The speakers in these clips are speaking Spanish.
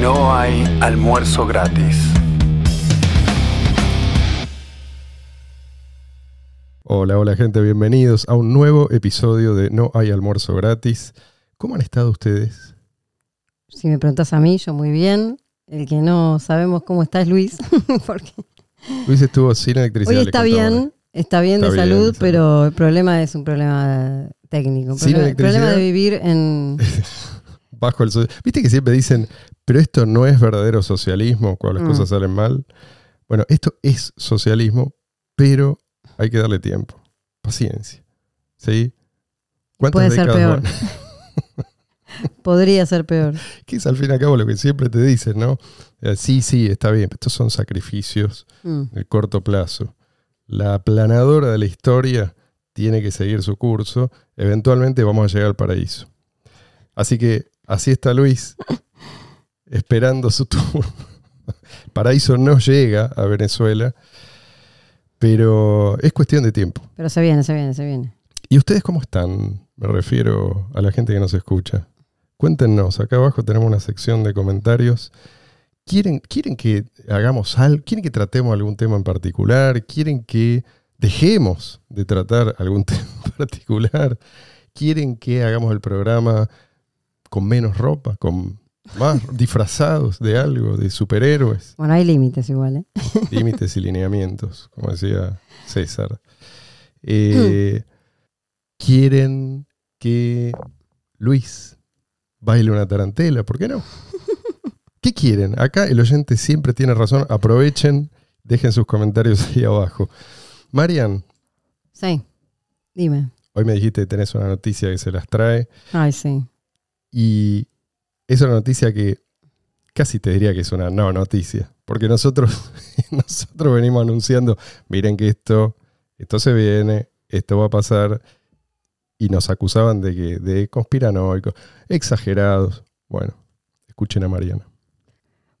No hay almuerzo gratis. Hola, hola gente, bienvenidos a un nuevo episodio de No hay almuerzo gratis. ¿Cómo han estado ustedes? Si me preguntas a mí, yo muy bien. El que no sabemos cómo está es Luis. porque Luis estuvo sin electricidad. hoy está bien, está bien Está de bien, salud, pero el problema es un problema técnico. Un Sin problema, de vivir en. Bajo el so- Viste que siempre dicen, pero esto no es verdadero socialismo cuando las Mm. cosas salen mal. Bueno, esto es socialismo, pero hay que darle tiempo, paciencia. ¿Sí? ¿Cuántas Puede ser peor. Podría ser peor. Que es al fin y al cabo lo que siempre te dicen, ¿no? Eh, Sí, sí, está bien, pero estos son sacrificios Mm. de corto plazo. La aplanadora de la historia tiene que seguir su curso. Eventualmente vamos a llegar al paraíso. Así que así está Luis, esperando su turno. Paraíso no llega a Venezuela, pero es cuestión de tiempo. Pero se viene, se viene, se viene. ¿Y ustedes cómo están? Me refiero a la gente que nos escucha. Cuéntenos, acá abajo tenemos una sección de comentarios. ¿Quieren, ¿Quieren que hagamos algo? ¿Quieren que tratemos algún tema en particular? ¿Quieren que dejemos de tratar algún tema en particular? ¿Quieren que hagamos el programa con menos ropa, con más disfrazados de algo, de superhéroes? Bueno, hay límites igual, ¿eh? límites y lineamientos, como decía César. Eh, ¿Quieren que Luis baile una tarantela? ¿Por qué no? ¿Qué quieren? Acá el oyente siempre tiene razón. Aprovechen, dejen sus comentarios ahí abajo. Marian, Sí. Dime. hoy me dijiste que tenés una noticia que se las trae Ay, sí. Y es una noticia que casi te diría que es una no noticia, porque nosotros, nosotros venimos anunciando, miren que esto, esto se viene, esto va a pasar, y nos acusaban de que de conspiranoicos, exagerados. Bueno, escuchen a Mariana.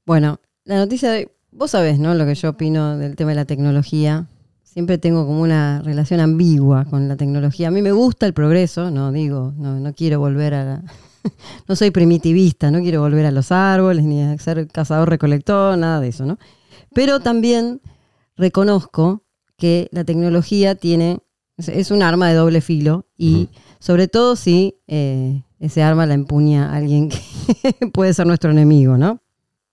Bueno, la noticia de. Vos sabés, ¿no? Lo que yo opino del tema de la tecnología. Siempre tengo como una relación ambigua con la tecnología. A mí me gusta el progreso, no digo, no, no quiero volver a la. no soy primitivista, no quiero volver a los árboles, ni a ser cazador-recolector, nada de eso, ¿no? Pero también reconozco que la tecnología tiene. es- un arma de doble filo y sobre todo si eh, ese arma la empuña alguien que puede ser nuestro enemigo, ¿no?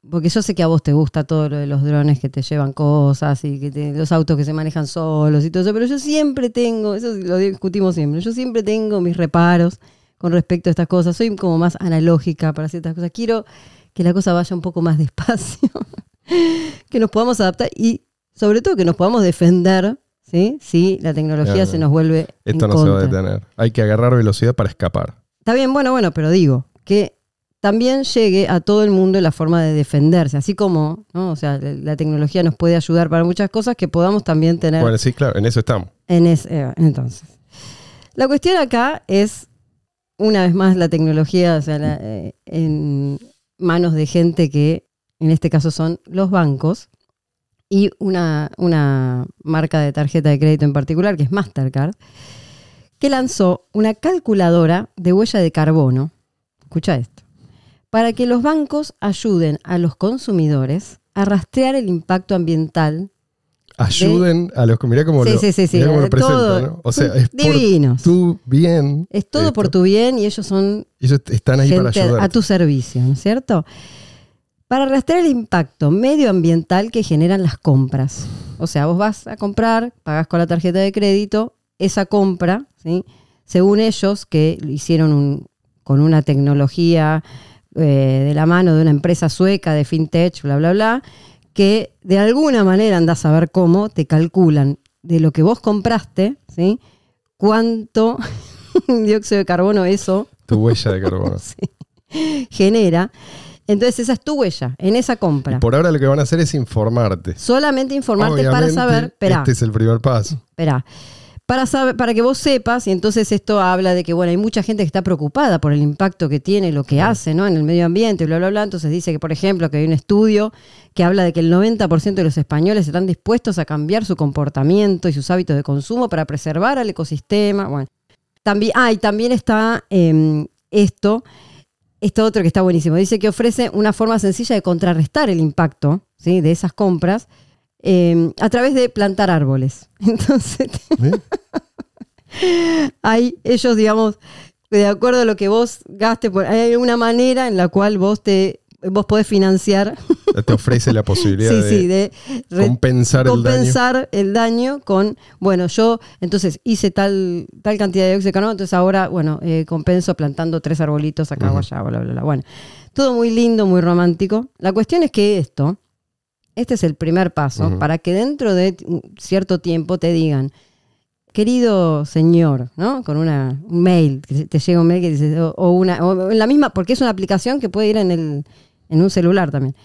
Porque yo sé que a vos te gusta todo lo de los drones que te llevan cosas y que te- los autos que se manejan solos y todo eso, pero yo siempre tengo, eso lo discutimos siempre, yo siempre tengo mis reparos con respecto a estas cosas. Soy como más analógica para ciertas cosas. Quiero que la cosa vaya un poco más despacio, que nos podamos adaptar y sobre todo que nos podamos defender, ¿sí? Si la tecnología Claro. se nos vuelve Esto en no se va a detener. Hay que agarrar velocidad para escapar. Está bien, bueno, bueno, pero digo que también llegue a todo el mundo la forma de defenderse, así como, ¿no? O sea, la, tecnología nos puede ayudar para muchas cosas que podamos también tener Bueno, sí, claro, en eso estamos. en ese, eh, entonces. La cuestión acá es, una vez más, la tecnología, eh, en manos de gente que, en este caso, son los bancos y una, una marca de tarjeta de crédito en particular, que es Mastercard, que lanzó una calculadora de huella de carbono. Escucha esto. Para que los bancos ayuden a los consumidores a rastrear el impacto ambiental Ayuden a los que mirá cómo Sí, lo, sí, sí, sí, mirá cómo lo. ¿no? O sea, Son es por divinos. tu bien. Es todo por tu bien y ellos son Ellos están ahí para ayudar. a tu servicio, ¿no es cierto? Para rastrear el impacto medioambiental que generan las compras. O sea, vos vas a comprar, pagás con la tarjeta de crédito, esa compra, ¿sí? según ellos, que lo hicieron un- con una tecnología eh, de la mano de una empresa sueca de fintech, bla, bla, bla, que de alguna manera andás a ver cómo te calculan de lo que vos compraste, ¿sí? cuánto dióxido de carbono eso Tu huella de carbono. genera. Entonces esa es tu huella en esa Y compra. por ahora lo que van a hacer es informarte. Solamente informarte para saber, Este es el primer paso. espera, para saber, para que vos sepas, y entonces esto habla de que bueno, hay mucha gente que está preocupada por el impacto que tiene lo que hace, ¿no? En el medio ambiente, bla, bla, bla. Entonces dice que, por ejemplo, que hay un estudio que habla de que el 90% de los españoles están dispuestos a cambiar su comportamiento y sus hábitos de consumo para preservar al ecosistema. Bueno, también, ah, y también está em, esto esto otro que está buenísimo. Dice que ofrece una forma sencilla de contrarrestar el impacto ¿sí? de esas compras eh, a través de plantar árboles. Entonces, ¿Eh? hay ellos, digamos, de acuerdo a lo que vos gastes, hay una manera en la cual vos te vos podés financiar, Te ofrece la posibilidad sí, de, sí, de compensar, el daño. compensar el daño con, bueno, yo entonces hice tal, tal cantidad de dióxido de carbono, entonces ahora, bueno, eh, compenso plantando tres arbolitos acá o Ujú. allá, bla, bla, bla. Bueno, todo muy lindo, muy romántico. La cuestión es que esto, este es el primer paso para que dentro de cierto tiempo te digan, querido señor, ¿no? Con una, un mail, que te llega un mail que dice, o, o una, o la misma, porque es una aplicación que puede ir en, el, en un celular también.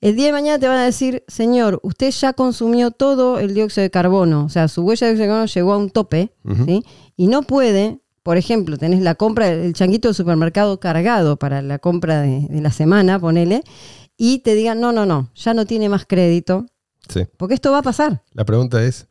El día de mañana te van a decir, señor, usted ya consumió todo el dióxido de carbono, o sea, su huella de dióxido de carbono llegó a un tope. ¿sí? Y no puede, por ejemplo, tenés la compra, el changuito del supermercado cargado para la compra de, de la semana, ponele, y te digan, no, no, no, ya no tiene más crédito, Sí. porque esto va a pasar. La pregunta es,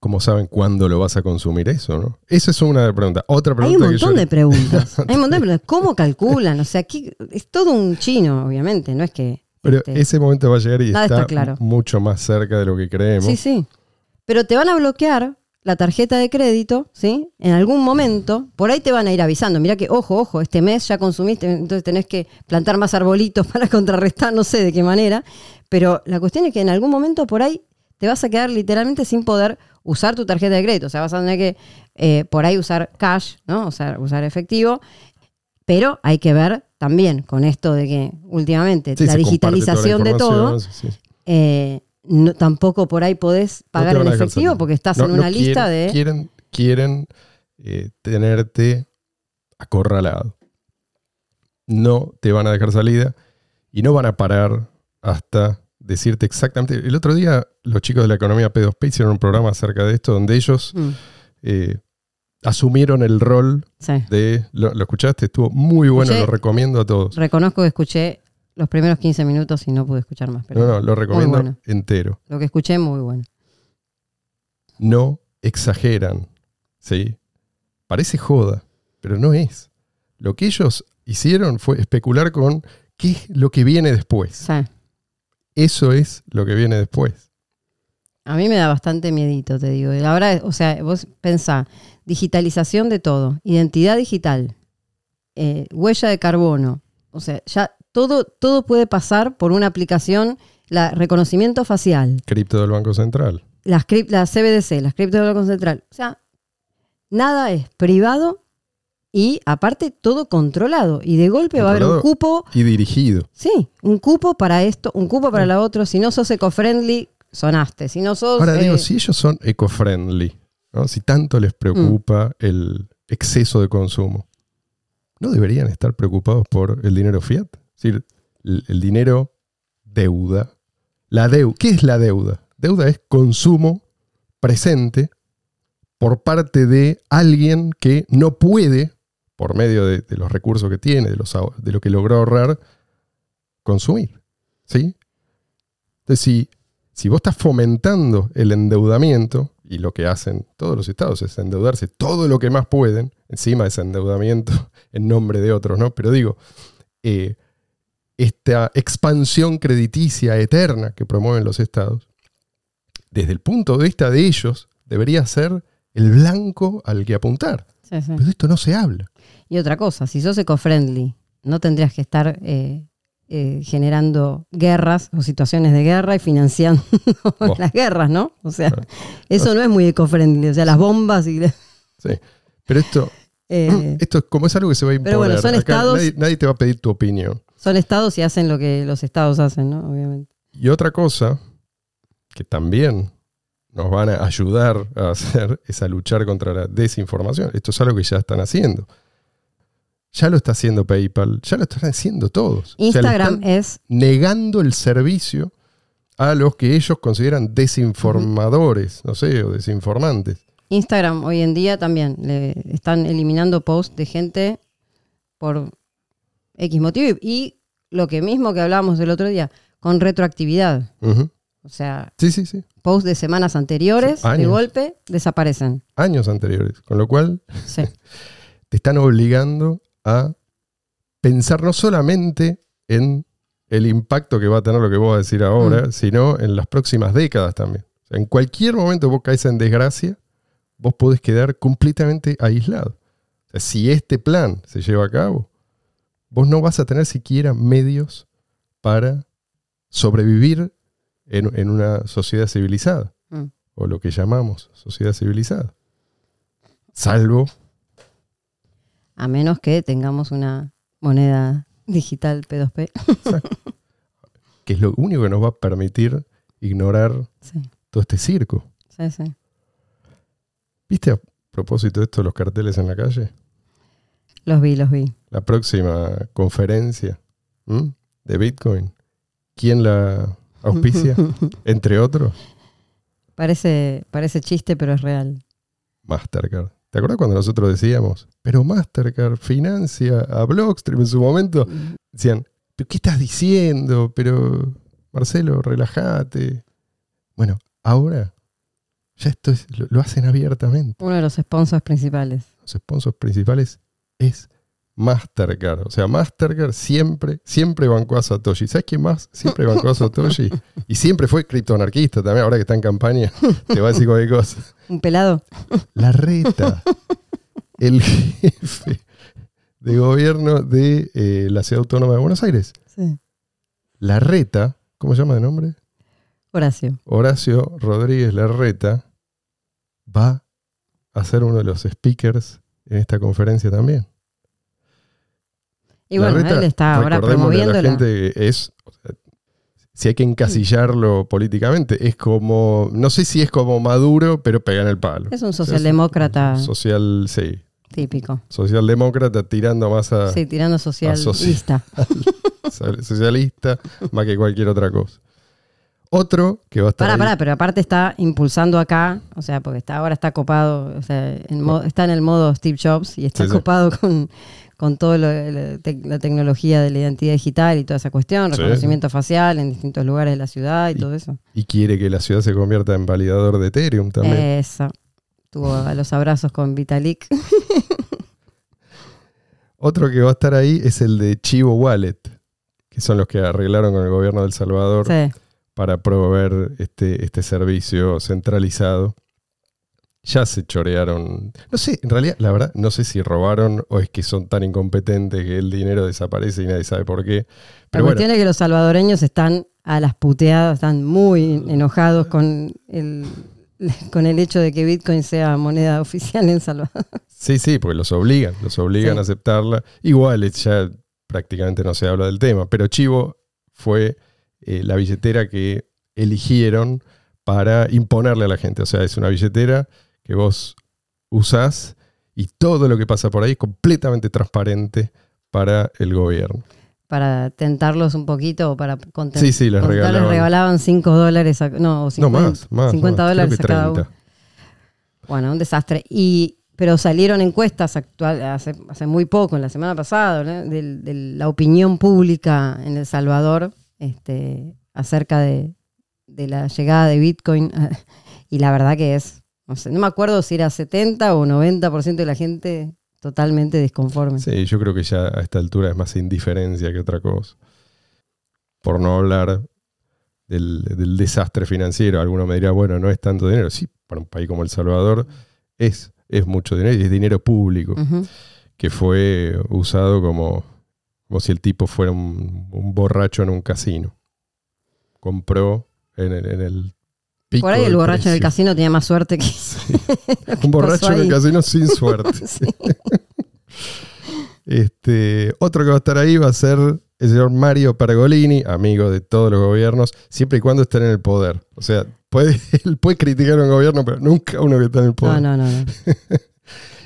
¿cómo saben cuándo lo vas a consumir eso? ¿no? Esa es una pregunta. Otra Hay pregunta un que yo- montón de preguntas. Hay un montón de preguntas. ¿Cómo calculan? O sea, aquí es todo un chino, obviamente, no es que... Pero este, ese momento va a llegar y Nada está, está claro. mucho más cerca de lo que creemos. Sí, sí. Pero te van a bloquear la tarjeta de crédito, ¿sí? En algún momento, por ahí te van a ir avisando. Mira que, ojo, ojo, este mes ya consumiste, entonces tenés que plantar más arbolitos para contrarrestar, no sé de qué manera. Pero la cuestión es que en algún momento por ahí te vas a quedar literalmente sin poder usar tu tarjeta de crédito. O sea, vas a tener que eh, por ahí usar cash, ¿no? O sea, usar efectivo. Pero hay que ver también con esto de que últimamente Sí, la digitalización de todo, sí. eh, no- tampoco por ahí podés pagar en efectivo porque estás No, en una lista quieren- de... Quieren, quieren eh, tenerte acorralado. No te van a dejar salida y no van a parar hasta decirte exactamente. El otro día los chicos de la economía P2P hicieron un programa acerca de esto donde ellos Mm, eh, asumieron el rol sí. de... ¿Lo, lo escuchaste? Estuvo muy bueno, Escuché. lo recomiendo a todos. Reconozco que escuché los primeros 15 minutos y no pude escuchar más, pero No, no, lo recomiendo bueno. entero. lo que escuché muy bueno. no exageran. ¿sí? Parece joda, pero no es. Lo que ellos hicieron fue especular con qué es lo que viene después. Sí. Eso es lo que viene después. A mí me da bastante miedito, te digo. Ahora, o sea, vos pensá, digitalización de todo, identidad digital, eh, huella de carbono, o sea, ya todo, todo puede pasar por una aplicación, la reconocimiento facial, Cripto del Banco Central. las, las CBDC, las cripto del Banco Central. O sea, nada es privado y aparte todo controlado. Y de golpe va a haber un cupo, Y dirigido. sí, un cupo para esto, un cupo para la otro. Si no sos eco-friendly, sonaste. Si no sos... Ahora digo, eh, si ellos son eco-friendly, ¿no? si tanto les preocupa Mm. el exceso de consumo, ¿no deberían estar preocupados por el dinero fiat? Es decir, el, dinero deuda. La deuda. ¿Qué es la deuda? Deuda es consumo presente por parte de alguien que no puede, por medio de, los recursos que tiene, de, los, de lo que logró ahorrar, consumir. ¿Sí? Entonces, si, si vos estás fomentando el endeudamiento, y lo que hacen todos los estados es endeudarse todo lo que más pueden, encima de ese endeudamiento en nombre de otros, ¿no? Pero digo, eh, esta expansión crediticia eterna que promueven los estados, desde el punto de vista de ellos, debería ser el blanco al que apuntar. sí, sí. Pero de esto no se habla. Y otra cosa, si sos eco-friendly, no tendrías que estar eh, eh, generando guerras o situaciones de guerra y financiando Vos. las guerras, ¿no? O sea, Claro. eso no es muy eco-friendly. O sea, las bombas y... Sí. Pero esto, eh, esto es como es algo que se va a imponer. Pero bueno, son Acá estados- nadie, nadie te va a pedir tu opinión. Son estados y hacen lo que los estados hacen, ¿no? Obviamente. Y otra cosa que también nos van a ayudar a hacer es a luchar contra la desinformación. Esto es algo que ya están haciendo. Ya lo está haciendo PayPal, ya lo están haciendo todos. O sea, le Instagram es... negando el servicio a los que ellos consideran desinformadores, no sé, o desinformantes. Instagram hoy en día también le están eliminando posts de gente por X motivo y lo que mismo que hablábamos el otro día, con retroactividad. Ujú. O sea, Sí, sí, sí. posts de semanas anteriores, Sí, de golpe, desaparecen. Años anteriores. Con lo cual Sí. te están obligando a pensar no solamente en el impacto que va a tener lo que vos vas a decir ahora, sino en las próximas décadas también. O sea, en cualquier momento vos caes en desgracia, vos podés quedar completamente aislado. O sea, si este plan se lleva a cabo, vos no vas a tener siquiera medios para sobrevivir en, en una sociedad civilizada, Mm. o lo que llamamos sociedad civilizada. Salvo A menos que tengamos una moneda digital P2P. que es lo único que nos va a permitir ignorar Sí, todo este circo. sí, sí. ¿Viste a propósito de esto los carteles en la calle? Los vi, los vi. La próxima conferencia ¿m? de Bitcoin, ¿quién la auspicia? Entre otros, Parece, parece chiste, pero es real. Mastercard. ¿Te acuerdas cuando nosotros decíamos, pero Mastercard financia a Blockstream en su momento? Decían, ¿pero qué estás diciendo? Pero, Marcelo, relájate. Bueno, ahora ya esto es- lo, lo hacen abiertamente. Uno de los sponsors principales. Los sponsors principales es Mastercard. O sea, Mastercard siempre, siempre bancó a Satoshi. ¿Sabes quién más? Siempre bancó a Satoshi. Y siempre fue criptoanarquista también. Ahora que está en campaña, te va a decir cualquier cosa. Un pelado. La reta, el jefe de gobierno de eh, la ciudad autónoma de Buenos Aires. Sí. La reta, ¿cómo se llama de nombre? Horacio. Horacio Rodríguez Larreta va a ser uno de los speakers en esta conferencia también. Y bueno, él está ahora recordémosle a promoviendo la gente es, o sea, si hay que encasillarlo políticamente, es como, no sé si es como Maduro, pero pega en el palo. Es un socialdemócrata Social, sí, típico. socialdemócrata tirando más a Sí, tirando socialista. socialista más que cualquier otra cosa. Otro que va a estar Pará, ahí- pará, pero aparte está impulsando acá, o sea, porque está, ahora está copado, o sea, en mo- está en el modo Steve Jobs y está Sí, sí. copado con, con toda la, tec- la tecnología de la identidad digital y toda esa cuestión, Sí, reconocimiento facial en distintos lugares de la ciudad y, Y- todo eso. y quiere que la ciudad se convierta en validador de Ethereum también. Eso. Tuvo a los abrazos con Vitalik. Otro que va a estar ahí es el de Chivo Wallet, que son los que arreglaron con el gobierno de El Salvador Sí. Para proveer este, este servicio centralizado. Ya se chorearon. No sé, en realidad, la verdad, no sé si robaron o es que son tan incompetentes que el dinero desaparece y nadie sabe por qué. La Pero bueno, cuestión es que los salvadoreños están a las puteadas, están muy enojados con el, con el hecho de que Bitcoin sea moneda oficial en Salvador. sí, sí, porque los obligan, los obligan Sí. a aceptarla. Igual ya prácticamente no se habla del tema, pero Chivo fue eh, la billetera que eligieron para imponerle a la gente. O sea, es una billetera que vos usás y todo lo que pasa por ahí es completamente transparente para el gobierno. Para tentarlos un poquito o para contentar. Sí, sí, les regalaban. regalaban 5 dólares, a- no, o 50, no más, más. 50 más, creo dólares a cada 30. uno. Bueno, un desastre. Y, pero salieron encuestas actual, hace, hace muy poco, en la semana pasada, ¿no? de, de la opinión pública en El Salvador este, acerca de, de la llegada de Bitcoin. Y la verdad que es, no sé, no me acuerdo si era 70 o 90% de la gente totalmente disconforme. Sí, yo creo que ya a esta altura es más indiferencia que otra cosa. Por no hablar del, del desastre financiero. Alguno me dirá, bueno, no es tanto dinero. Sí, para un país como El Salvador es, es mucho dinero y es dinero público que fue usado como, como si el tipo fuera un, un borracho en un casino. Compró en el, en el pico Por ahí el borracho en el precio. casino tenía más suerte que... que Un borracho en el casino sin suerte. Sí. Este, otro que va a estar ahí va a ser el señor Mario Pergolini, amigo de todos los gobiernos, siempre y cuando estén en el poder. O sea, puede, él puede criticar a un gobierno, pero nunca uno que está en el poder. No, no, no. no.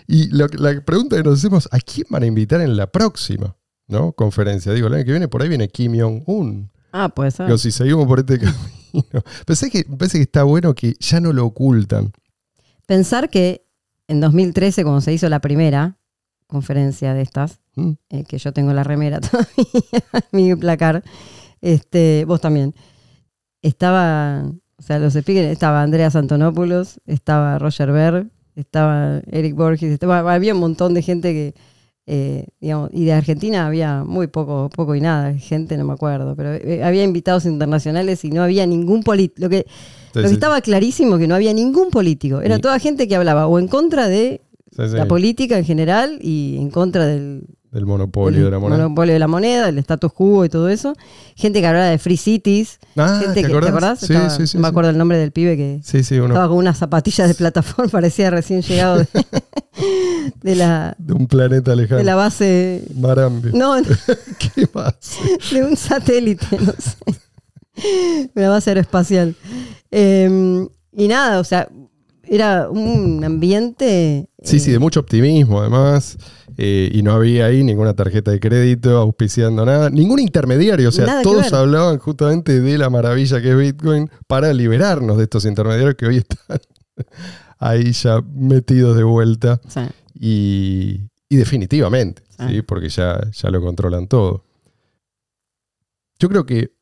Y lo- la pregunta que nos hacemos, ¿a quién van a invitar en la próxima ¿no? conferencia? Digo, el año que viene por ahí viene Kim Jong-un. Ah, puede ser. Digo, si seguimos por este camino. Pensé que, parece que está bueno que ya no lo ocultan. Pensar que en 2013, cuando se hizo la primera conferencia de estas, ¿Mm? eh, que yo tengo la remera todavía, mi placar, este, vos también, estaba, o sea, los speakers, estaba Andreas Antonopoulos, estaba Roger Ver, estaba Eric Borges, estaba, había un montón de gente que Eh, digamos, y de Argentina había muy poco, poco y nada, gente, no me acuerdo, pero eh, había invitados internacionales y no había ningún político. Lo que, Sí, lo que sí. estaba clarísimo que no había ningún político. Era toda gente que hablaba o en contra de Sí, la política en general y en contra del, Del monopolio de la moneda. monopolio de la moneda, el status quo y todo eso. Gente que hablaba de free cities. Ah, gente ¿te que, acordás? acordás? Sí, Estaba- sí, sí, no me acuerdo el nombre del pibe que uno estaba con unas zapatillas de plataforma, parecía recién llegado de, de la, de un planeta lejano. de la base. Marambio. No, no, ¿Qué más? de un satélite, no sé. Una base aeroespacial. Eh, y nada, o sea, era un ambiente. Sí, sí, de mucho optimismo además. eh, y no había ahí ninguna tarjeta de crédito auspiciando nada, ningún intermediario. O sea, todos hablaban justamente de la maravilla que es Bitcoin para liberarnos de estos intermediarios que hoy están ahí ya metidos de vuelta. Y, y definitivamente. ¿sí? porque ya, ya lo controlan todo. Yo creo que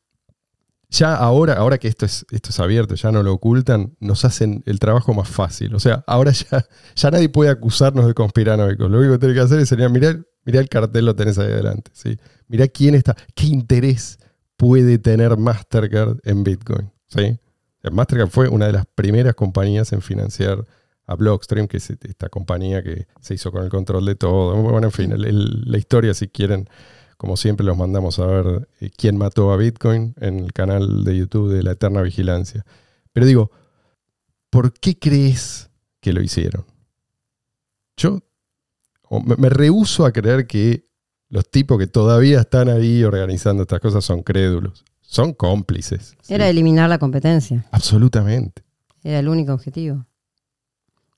ya ahora, ahora que esto es, esto es abierto, ya no lo ocultan, nos hacen el trabajo más fácil. O sea, ahora ya, ya nadie puede acusarnos de conspiranoicos. Lo único que tiene que hacer es sería mirar, mirá el cartel, lo tenés ahí adelante. ¿sí? Mirá quién está, qué interés puede tener Mastercard en Bitcoin. ¿sí? Sea, Mastercard fue una de las primeras compañías en financiar a Blockstream, que es esta compañía que se hizo con el control de todo. Bueno, en fin, la historia, si quieren, como siempre, los mandamos a ver eh, quién mató a Bitcoin en el canal de YouTube de La Eterna Vigilancia. Pero digo, ¿por qué crees que lo hicieron? Yo me, me a creer que los tipos que todavía están ahí organizando estas cosas son crédulos. Son cómplices. ¿sí? era eliminar la competencia. Absolutamente. Era el único objetivo.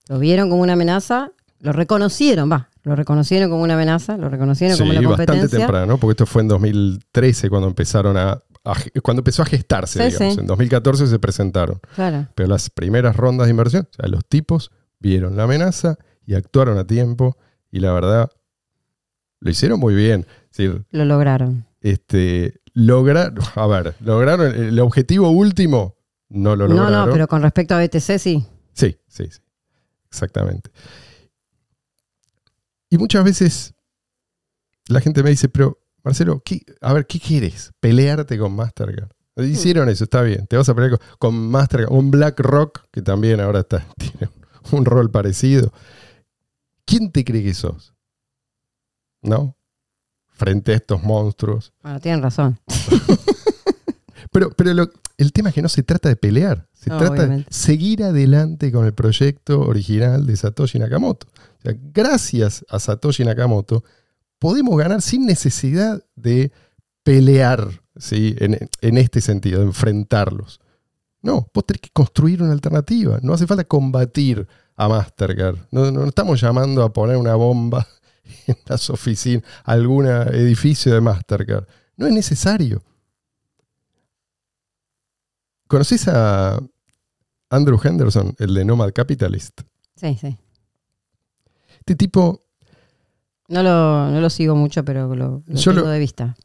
Lo vieron como una amenaza, lo reconocieron, va, lo reconocieron como una amenaza, lo reconocieron Sí, como una bastante competencia. temprano, porque esto fue en 2013 cuando empezaron a, a- cuando empezó a gestarse, Sí, digamos. En 2014 se presentaron. Claro. Pero las primeras rondas de inversión, o sea, los tipos vieron la amenaza y actuaron a tiempo y la verdad lo hicieron muy bien. Es decir, Lo lograron. este, lograr, a ver, lograron el objetivo último, no lo No, lograron. no, pero con respecto a BTC sí. Sí, sí, sí. Exactamente. Y muchas veces la gente me dice, pero Marcelo, ¿qué- a ver, ¿qué quieres? ¿Pelearte con Mastercard? Hicieron eso, está bien. Te vas a pelear con, con Mastercard, un BlackRock, que también ahora está, tiene un rol parecido. ¿Quién te cree que sos? ¿No? Frente a estos monstruos. Bueno, tienen razón. Pero, pero lo- el tema es que no se trata de pelear, se No, trata obviamente. de seguir adelante con el proyecto original de Satoshi Nakamoto. O sea, gracias a Satoshi Nakamoto podemos ganar sin necesidad de pelear ¿sí? en, en este sentido, de enfrentarlos. No, vos tenés que construir una alternativa. No hace falta combatir a Mastercard. No, no estamos llamando a poner una bomba en las oficinas, algún edificio de Mastercard. No es necesario. ¿Conoces a Andrew Henderson, el de Nomad Capitalist? Sí, sí. Este tipo, No lo, no lo sigo mucho, pero lo, lo Yo tengo lo- de vista.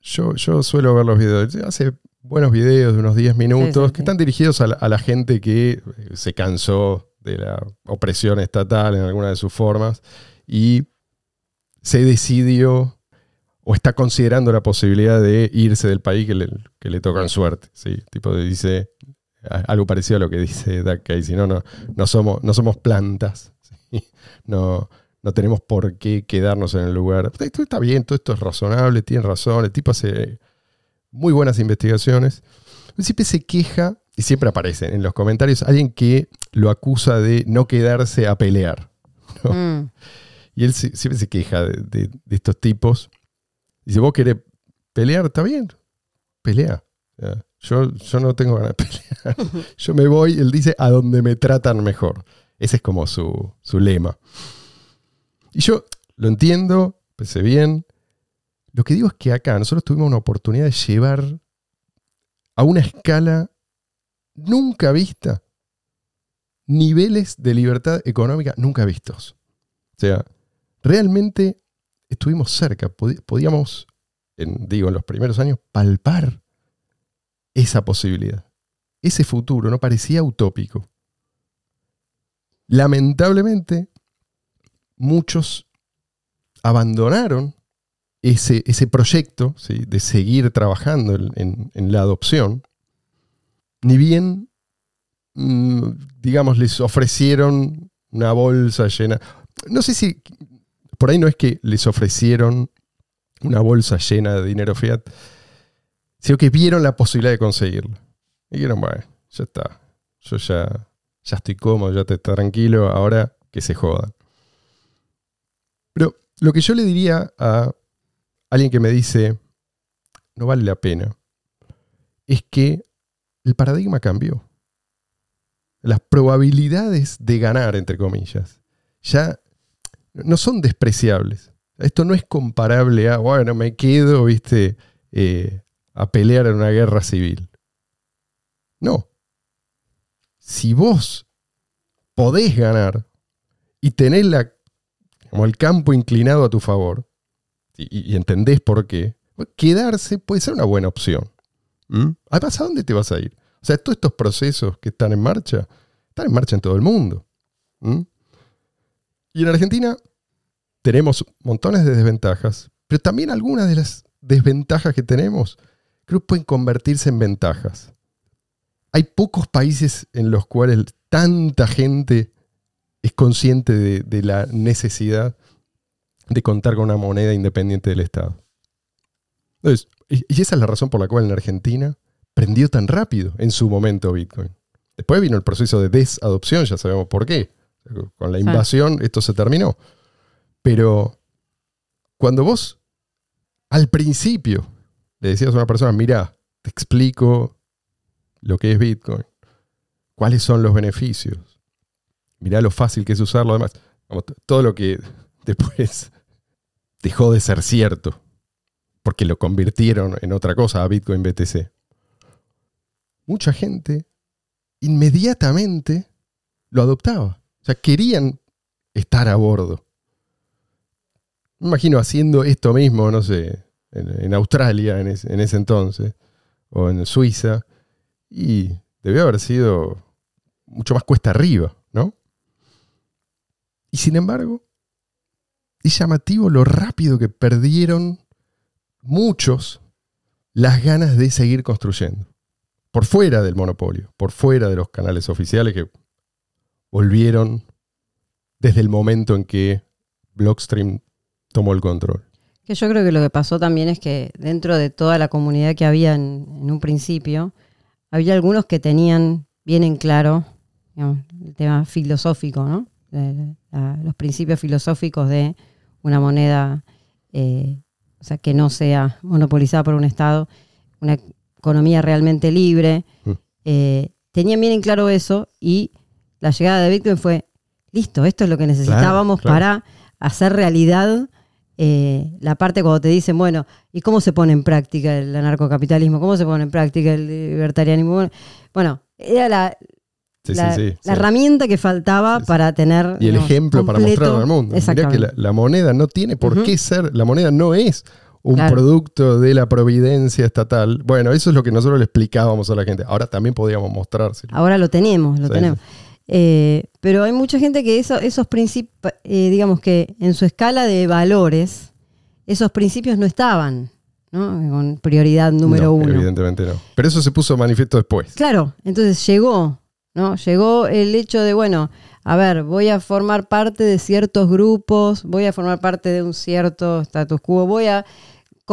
yo, yo suelo ver los videos. Hace buenos videos de unos 10 minutos Sí, sí, que sí. están dirigidos a la, a la gente que eh, se cansó de la opresión estatal en alguna de sus formas y se decidió o está considerando la posibilidad de irse del país que le, que le toca en suerte. ¿sí? Tipo dice algo parecido a lo que dice Doug Casey. No, no, no, somos, no somos plantas. No, no tenemos por qué quedarnos en el lugar. Esto está bien, todo esto es razonable, tiene razón. El tipo hace muy buenas investigaciones. Siempre se queja, y siempre aparece en los comentarios, alguien que lo acusa de no quedarse a pelear. Mm. Y él se- siempre se queja de, de- de estos tipos. Y si vos querés pelear, está bien, pelea. Yo, yo no tengo ganas de pelear. Yo me voy, él dice, a donde me tratan mejor. Ese es como su, su lema. Y yo lo entiendo, pensé bien. Lo que digo es que acá nosotros tuvimos una oportunidad de llevar a una escala nunca vista niveles de libertad económica nunca vistos. O sea, realmente estuvimos cerca, podíamos, en, digo, en los primeros años, palpar esa posibilidad. Ese futuro no parecía utópico. Lamentablemente, muchos abandonaron ese, ese proyecto de seguir trabajando en, en- en la adopción, ni bien, mm, digamos, les ofrecieron una bolsa llena. No sé si, por ahí no es que les ofrecieron una bolsa llena de dinero fiat, sino que vieron la posibilidad de conseguirlo. Y dijeron, bueno, ya está, yo ya, ya estoy cómodo, ya te está tranquilo, ahora que se jodan. Pero lo que yo le diría a alguien que me dice, no vale la pena, es que el paradigma cambió. Las probabilidades de ganar, entre comillas, ya no son despreciables. Esto no es comparable a, bueno, me quedo, viste, eh, a pelear en una guerra civil. No. Si vos podés ganar y tenés la, como el campo inclinado a tu favor, y, entendés por qué, quedarse puede ser una buena opción. ¿Mm? Además, ¿a dónde te vas a ir? O sea, todos estos procesos que están en marcha, están en marcha en todo el mundo. ¿Mm? Y en Argentina tenemos montones de desventajas, pero también algunas de las desventajas que tenemos creo que pueden convertirse en ventajas. Hay pocos países en los cuales tanta gente es consciente de, de la necesidad de contar con una moneda independiente del Estado. Entonces, y esa es la razón por la cual en Argentina prendió tan rápido en su momento Bitcoin. Después vino el proceso de desadopción, ya sabemos por qué. Con la Sí. invasión esto se terminó. Pero cuando vos al principio le decías a una persona, mira, te explico lo que es Bitcoin, cuáles son los beneficios, mirá lo fácil que es usarlo, además, todo lo que después dejó de ser cierto, porque lo convirtieron en otra cosa, a Bitcoin BTC. Mucha gente inmediatamente lo adoptaba. O sea, querían estar a bordo. Me imagino haciendo esto mismo, no sé, en, Australia en ese entonces, o en Suiza, y debió haber sido mucho más cuesta arriba, ¿no? Y sin embargo, es llamativo lo rápido que perdieron muchos las ganas de seguir construyendo. Por fuera del monopolio, por fuera de los canales oficiales que volvieron desde el momento en que Blockstream tomó el control. Que yo creo que lo que pasó también es que dentro de toda la comunidad que había en, en un principio, había algunos que tenían bien en claro digamos, el tema filosófico, ¿no? La- la- los principios filosóficos de una moneda, eh, o sea, que no sea monopolizada por un Estado, una economía realmente libre. Mm. Eh, tenían bien en claro eso y la llegada de Bitcoin fue, listo, esto es lo que necesitábamos claro. para hacer realidad eh, la parte cuando te dicen, bueno, ¿y cómo se pone en práctica el anarcocapitalismo? ¿Cómo se pone en práctica el libertarianismo? Bueno, era la, Sí, la, sí, sí, la sí. herramienta que faltaba para tener... Y el ejemplo para mostrarlo al mundo. Mirá que la, la moneda no tiene por qué ser, la moneda no es un Claro. producto de la providencia estatal. Bueno, eso es lo que nosotros le explicábamos a la gente. Ahora también podíamos mostrárselo. Ahora lo tenemos, lo tenemos. Eh, pero hay mucha gente que eso- esos principios, digamos que en su escala de valores, esos principios no estaban, ¿no? Con prioridad número No, uno. Evidentemente no. Pero eso se puso manifiesto después. Claro, entonces llegó, ¿no? Llegó el hecho de, bueno, a ver, voy a formar parte de ciertos grupos, voy a formar parte de un cierto status quo, voy a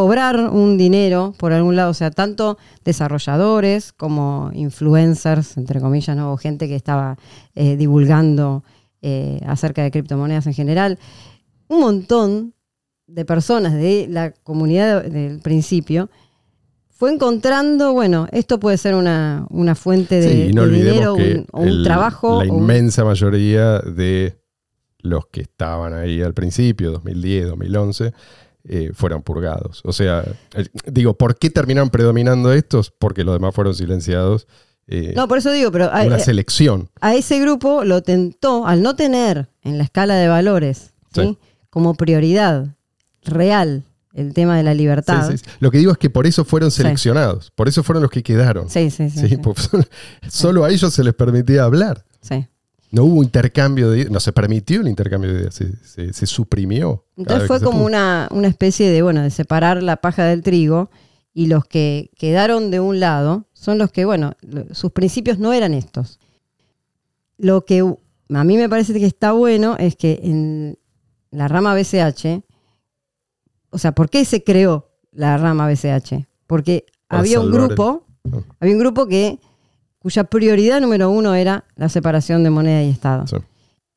cobrar un dinero por algún lado, o sea, tanto desarrolladores como influencers, entre comillas, ¿no? o gente que estaba eh, divulgando eh, acerca de criptomonedas en general, un montón de personas de la comunidad del principio fue encontrando, bueno, esto puede ser una, una fuente de, Sí, no de dinero, un, o un el- trabajo. la un- inmensa mayoría de los que estaban ahí al principio, 2010, 2011, eh, fueron purgados. O sea, el- digo, ¿por qué terminaron predominando estos? Porque los demás fueron silenciados. eh, no, por eso digo, pero a, una selección. a ese grupo lo tentó, al no tener en la escala de valores ¿sí? Sí. como prioridad real el tema de la libertad. Sí, sí, sí. Lo que digo es que por eso fueron Sí. seleccionados, por eso fueron los que quedaron. Sí, sí, sí. Son- solo a ellos se les permitía hablar. sí. No hubo intercambio de ideas, no se permitió el intercambio de ideas, se, se- se suprimió. Entonces fue como una, una especie de, bueno, de separar la paja del trigo y los que quedaron de un lado son los que, bueno, sus principios no eran estos. Lo que a mí me parece que está bueno es que en la rama BCH, o sea, ¿por qué se creó la rama BCH? Porque Para había un salvar grupo, Ah. había un grupo que cuya prioridad número uno era la separación de moneda y Estado. Sí.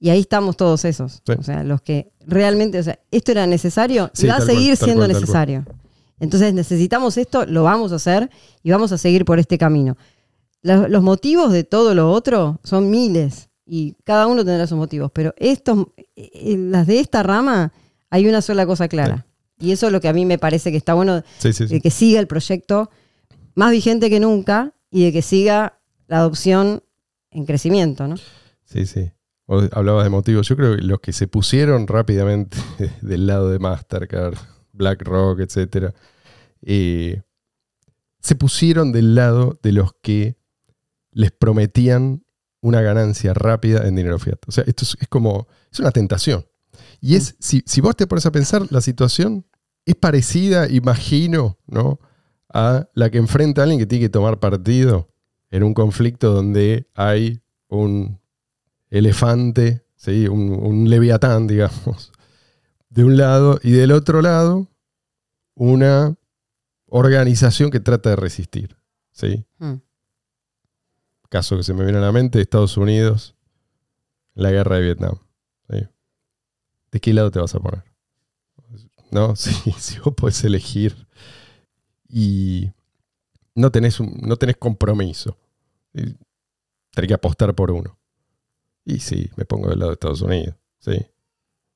Y ahí estamos todos esos. Sí. O sea, los que realmente, o sea, esto era necesario Sí, y va a cual, seguir siendo cual, necesario. Entonces necesitamos esto, lo vamos a hacer y vamos a seguir por este camino. Los, los motivos de todo lo otro son miles y cada uno tendrá sus motivos, pero estos, eh, las de esta rama hay una sola cosa clara. Y eso es lo que a mí me parece que está bueno, de que siga el proyecto más vigente que nunca y de que siga la adopción en crecimiento, ¿no? Sí, sí. Vos hablabas de motivos. Yo creo que los que se pusieron rápidamente del lado de Mastercard, BlackRock, etcétera, eh, se pusieron del lado de los que les prometían una ganancia rápida en dinero fiat. O sea, esto es, es como, es una tentación. Y es, si, si vos te pones a pensar, la situación es parecida, imagino, ¿no? A la que enfrenta alguien que tiene que tomar partido en un conflicto donde hay un elefante, ¿sí? un, un leviatán, digamos, de un lado, y del otro lado, una organización que trata de resistir. ¿sí? Mm. Caso que se me viene a la mente, Estados Unidos, la guerra de Vietnam. ¿sí? ¿De qué lado te vas a poner? ¿No? Si, si vos podés elegir y no tenés, un- no tenés compromiso, y tenés que apostar por uno. Y sí, me pongo del lado de Estados Unidos. Sí.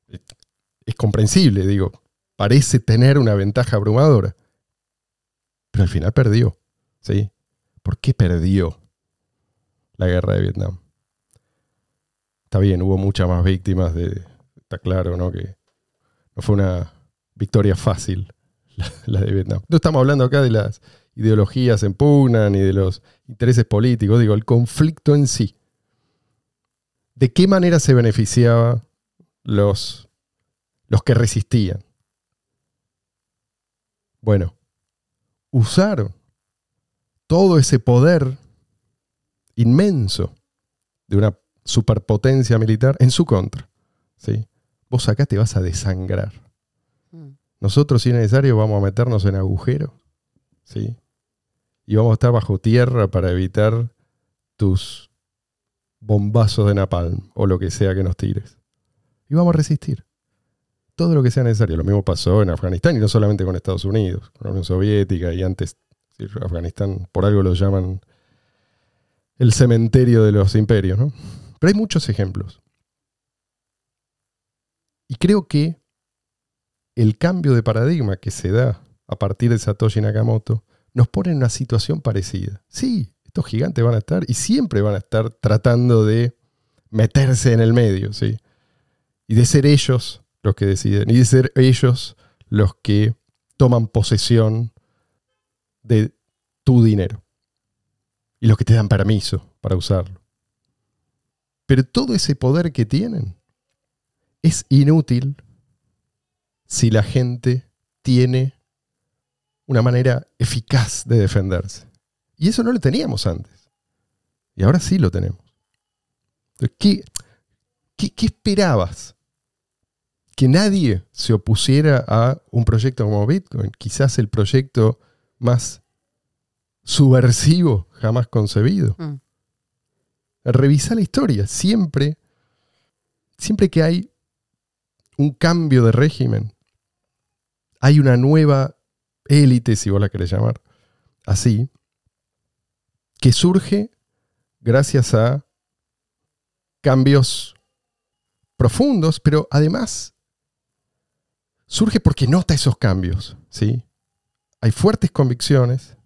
Es- comprensible, digo. Parece tener una ventaja abrumadora. Pero al final perdió. ¿Sí? ¿Por qué perdió la guerra de Vietnam? Está bien, hubo muchas más víctimas de. Está claro, ¿no? Que no fue una victoria fácil la, la de Vietnam. No estamos hablando acá de las ideologías en pugna ni de los intereses políticos, digo, el conflicto en sí. ¿De qué manera se beneficiaba los, los que resistían? Bueno, usaron todo ese poder inmenso de una superpotencia militar en su contra. ¿sí? Vos acá te vas a desangrar. Mm. Nosotros, si es necesario, vamos a meternos en agujeros. ¿sí? Y vamos a estar bajo tierra para evitar tus bombazos de napalm o lo que sea que nos tires. Y vamos a resistir. Todo lo que sea necesario. Lo mismo pasó en Afganistán y no solamente con Estados Unidos, con la Unión Soviética y antes Afganistán, por algo lo llaman el cementerio de los imperios. ¿no? Pero hay muchos ejemplos. Y creo que el cambio de paradigma que se da a partir de Satoshi Nakamoto nos pone en una situación parecida. Sí, estos gigantes van a estar y siempre van a estar tratando de meterse en el medio, ¿sí? Y de ser ellos los que deciden, y de ser ellos los que toman posesión de tu dinero. Y los que te dan permiso para usarlo. Pero todo ese poder que tienen es inútil si la gente tiene una manera eficaz de defenderse. Y eso no lo teníamos antes. Y ahora sí lo tenemos. ¿Qué, qué, qué esperabas? Que nadie se opusiera a un proyecto como Bitcoin, quizás el proyecto más subversivo jamás concebido. Mm. Revisa la historia. Siempre, siempre que hay un cambio de régimen, hay una nueva élite, si vos la querés llamar así, que surge gracias a cambios profundos, pero además surge porque nota esos cambios, ¿sí? Hay fuertes convicciones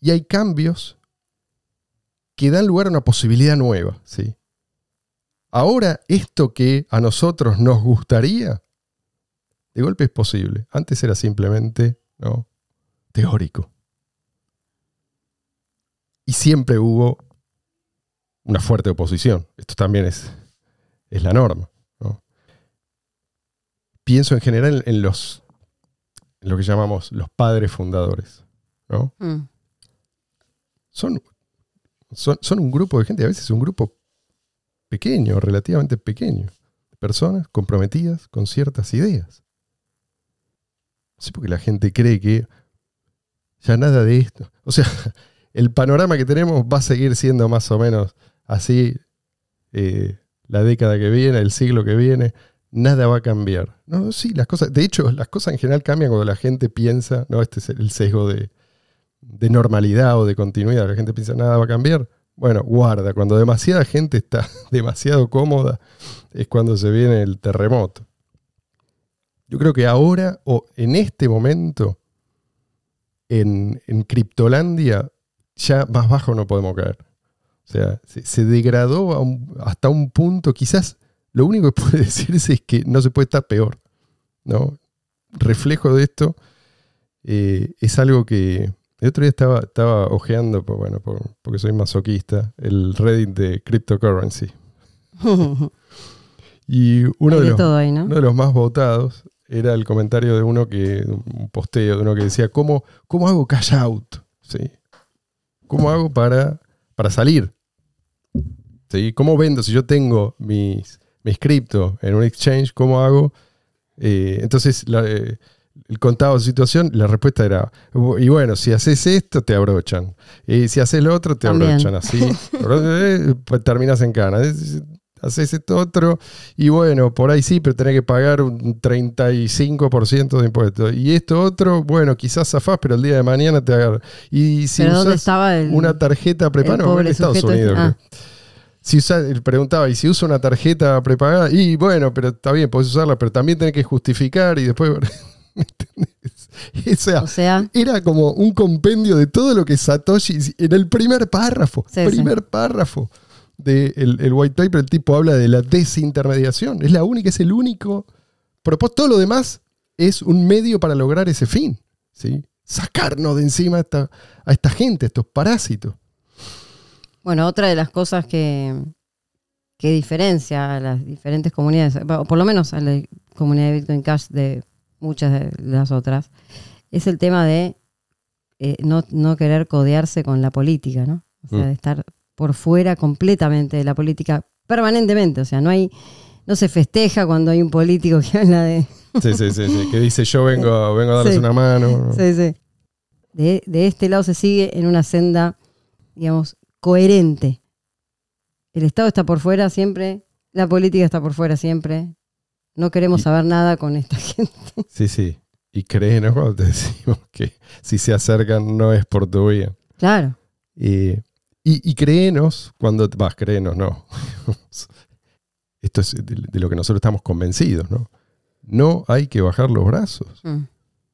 y hay cambios que dan lugar a una posibilidad nueva, ¿sí? Ahora, esto que a nosotros nos gustaría, de golpe es posible. Antes era simplemente ¿no? teórico. Y siempre hubo una fuerte oposición. Esto también es, es la norma. ¿no? Pienso en general en los en lo que llamamos los padres fundadores. ¿no? Mm. Son, son, son un grupo de gente, a veces un grupo pequeño, relativamente pequeño, de personas comprometidas con ciertas ideas. No sé por qué la gente cree que ya nada de esto. O sea, el panorama que tenemos va a seguir siendo más o menos así eh, la década que viene, el siglo que viene. Nada va a cambiar. No, sí, las cosas. De hecho, las cosas en general cambian cuando la gente piensa, ¿no? Este es el sesgo de, de normalidad o de continuidad. La gente piensa, nada va a cambiar. Bueno, guarda, cuando demasiada gente está demasiado cómoda, es cuando se viene el terremoto. Yo creo que ahora, o en este momento, en, en Criptolandia, ya más bajo no podemos caer. O sea, se, se degradó a un- hasta un punto, quizás lo único que puede decirse es que no se puede estar peor. ¿no? Reflejo de esto eh, es algo que el otro día estaba, estaba ojeando, pues, bueno, por- porque soy masoquista, el Reddit de cryptocurrency. Y uno de, de los, ahí, ¿no? uno de los más votados era el comentario de uno que, un posteo de uno que decía, ¿cómo, cómo hago cash out? ¿Sí? ¿Cómo hago para, para salir? ¿Sí? ¿Cómo vendo? Si yo tengo mis, mis cripto en un exchange, ¿cómo hago? Eh, entonces, la- eh, el contado de situación, la respuesta era, y bueno, si haces esto, te abrochan. Y si haces lo otro, te También. abrochan así. Eh, pues terminas en cana. Es- Haces esto otro, y bueno, por ahí sí, pero tenés que pagar un 35% de impuestos. Y esto otro, bueno, quizás zafás, pero el día de mañana te agarran. Y si Pero ¿dónde usás estaba el, una tarjeta prepaga, el no, en Estados Unidos. este? Ah. Si usa, preguntaba, ¿y si usa una tarjeta prepagada? Y bueno, pero está bien, podés usarla, pero también tenés que justificar y después. O sea, O sea, era como un compendio de todo lo que Satoshi en el primer párrafo, Sí, primer párrafo del el white paper, el tipo habla de la desintermediación. Es la única, es el único propósito. Todo lo demás es un medio para lograr ese fin. ¿sí? Sacarnos de encima a esta, a esta gente, a estos parásitos. bueno, otra de las cosas que, que diferencia a las diferentes comunidades, o por lo menos a la comunidad de Bitcoin Cash de muchas de las otras, es el tema de eh, no, no querer codearse con la política, ¿no? O sea, Mm. de estar por fuera completamente de la política permanentemente. O sea, no hay, no se festeja cuando hay un político que habla de, Sí, sí, sí, sí, Que dice yo vengo, vengo a darles Sí. una mano. Sí, sí. De, de este lado se sigue en una senda, digamos, coherente. El Estado está por fuera siempre, la política está por fuera siempre. No queremos Y- saber nada con esta gente. Sí, sí. Y créenos cuando te decimos que si se acercan no es por tu bien. Claro. Eh, y, y créenos cuando. Vas, créenos, no. Esto es de, de lo que nosotros estamos convencidos, ¿no? No hay que bajar los brazos. Mm.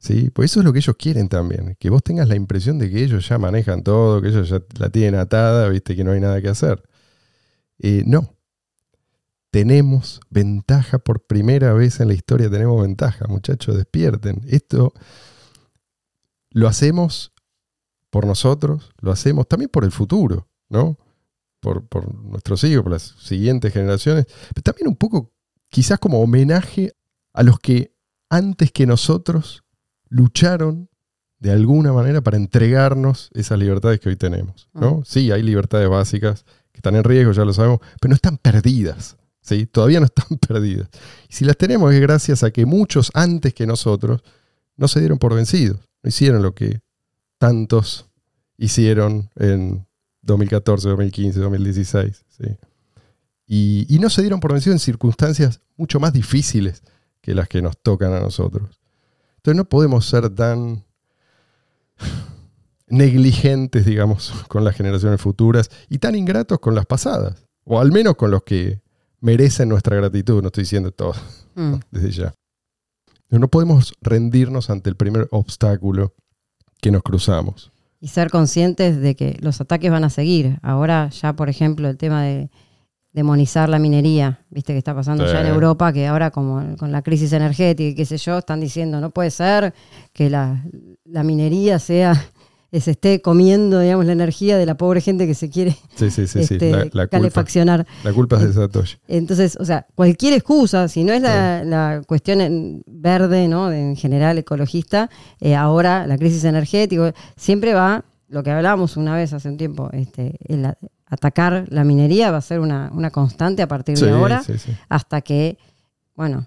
¿sí? Pues eso es lo que ellos quieren también. Que vos tengas la impresión de que ellos ya manejan todo, que ellos ya la tienen atada, viste, que no hay nada que hacer. Eh, no. Tenemos ventaja por primera vez en la historia, tenemos ventaja, muchachos, despierten. Esto lo hacemos por nosotros, lo hacemos también por el futuro, ¿no? Por, por nuestros hijos, por las siguientes generaciones, pero también un poco, quizás como homenaje a los que antes que nosotros lucharon de alguna manera para entregarnos esas libertades que hoy tenemos, ¿no? Sí, hay libertades básicas que están en riesgo, ya lo sabemos, pero no están perdidas, ¿sí? Todavía no están perdidas. Y si las tenemos es gracias a que muchos antes que nosotros no se dieron por vencidos, no hicieron lo que tantos hicieron en 2014, 2015, 2016. ¿sí? Y, y no se dieron por vencidos en circunstancias mucho más difíciles que las que nos tocan a nosotros. Entonces no podemos ser tan negligentes, digamos, con las generaciones futuras y tan ingratos con las pasadas, o al menos con los que merecen nuestra gratitud, no estoy diciendo todo Mm. desde ya. No podemos rendirnos ante el primer obstáculo que nos cruzamos. Y ser conscientes de que los ataques van a seguir. Ahora ya, por ejemplo, el tema de demonizar la minería, viste que está pasando Sí. ya en Europa, que ahora como con la crisis energética y qué sé yo, están diciendo, no puede ser que la, la minería sea se esté comiendo, digamos, la energía de la pobre gente que se quiere Sí, sí, sí, sí. este, La, la culpa, calefaccionar. la culpa es de Satoshi. Entonces, o sea, cualquier excusa, si no es la, la cuestión en verde, ¿no? En general ecologista, eh, ahora la crisis energética, siempre va, lo que hablábamos una vez hace un tiempo, este, el atacar la minería va a ser una, una constante a partir de ahora, hasta que, bueno,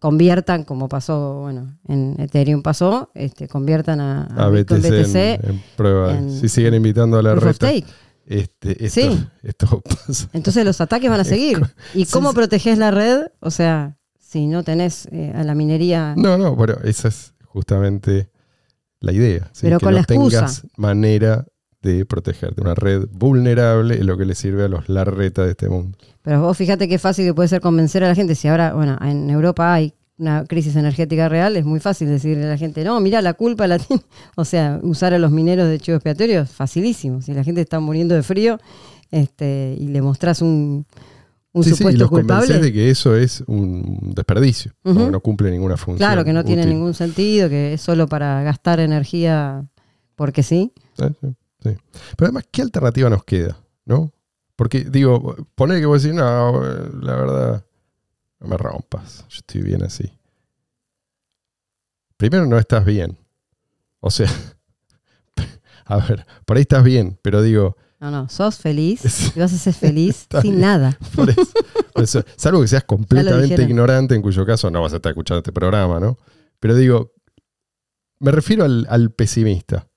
conviertan, como pasó, bueno, en Ethereum pasó, este, conviertan a, a BTC, BTC, en, en prueba. en- si siguen invitando a la Stake. este, esto, Sí. esto pasa. Entonces los ataques van a seguir. ¿Y cómo sí. proteges la red? O sea, si no tenés eh, a la minería... No, no, bueno, esa es justamente la idea. ¿sí? Pero que con no la excusa. tengas manera de protegerte. Una red vulnerable es lo que le sirve a los larreta de este mundo. Pero vos fíjate qué fácil que puede ser convencer a la gente. Si ahora, bueno, en Europa hay una crisis energética real, es muy fácil decirle a la gente, no, mira, la culpa la tiene. O sea, usar a los mineros de chivo expiatorio es facilísimo. Si la gente está muriendo de frío este, y le mostrás un, un sí, sí, y supuesto los convences culpable, de que eso es un desperdicio, que no cumple ninguna función. claro que no tiene útil. ningún sentido, que es solo para gastar energía porque sí. Sí, sí. Pero además, ¿qué alternativa nos queda? ¿No? Porque, digo, poner que vos decís, no, la verdad, no me rompas, yo estoy bien así. Primero, no estás bien. O sea, a ver, por ahí estás bien, pero digo, No, no, sos feliz y vas a ser feliz sin bien. nada. por eso, por eso, salvo que seas completamente ignorante, en cuyo caso no vas a estar escuchando este programa, ¿no? Pero digo, me refiero al, al pesimista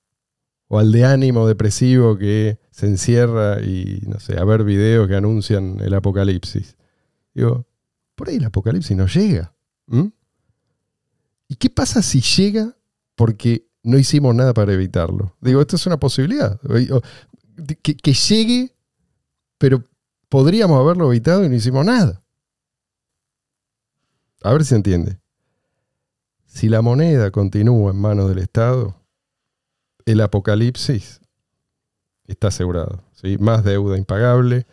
o al de ánimo depresivo que se encierra y, no sé, a ver videos que anuncian el apocalipsis. Digo, por ahí el apocalipsis no llega. ¿Y qué pasa si llega porque no hicimos nada para evitarlo? Digo, esto es una posibilidad. Que, que llegue, pero podríamos haberlo evitado y no hicimos nada. A ver si entiende. Si la moneda continúa en manos del Estado, el apocalipsis está asegurado. ¿sí? Más deuda impagable,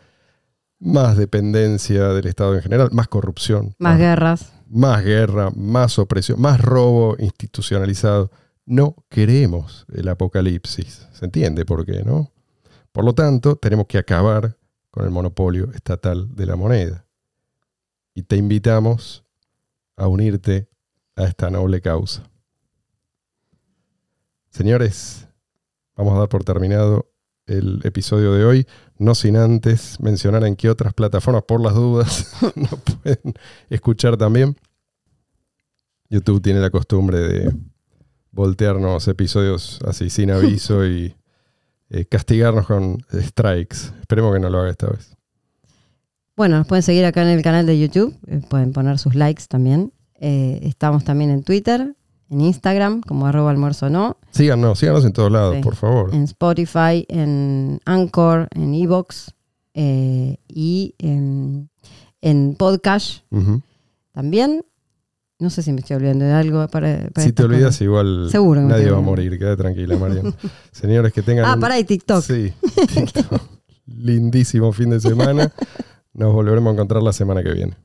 más dependencia del Estado en general, más corrupción, Más guerras. más guerra, más opresión, más robo institucionalizado. No queremos el apocalipsis. ¿Se entiende por qué, no? Por lo tanto, tenemos que acabar con el monopolio estatal de la moneda. Y te invitamos a unirte a esta noble causa. Señores, vamos a dar por terminado el episodio de hoy, no sin antes mencionar en qué otras plataformas, por las dudas, nos pueden escuchar también. YouTube tiene la costumbre de voltearnos episodios así sin aviso y eh, castigarnos con strikes. Esperemos que no lo haga esta vez. Bueno, nos pueden seguir acá en el canal de YouTube, eh, pueden poner sus likes también. Eh, estamos también en Twitter, en Instagram, como arroba almuerzo no, Síganos, síganos en todos lados, Sí. por favor. en Spotify, en Anchor, en Evox eh, y en, en Podcast también. No sé si me estoy olvidando de algo para, para Si te olvidas, cosas. igual Seguro nadie va a morir. Queda tranquila, Marian. Señores, que tengan Ah, un pará, y TikTok. Sí, TikTok. lindísimo fin de semana. Nos volveremos a encontrar la semana que viene.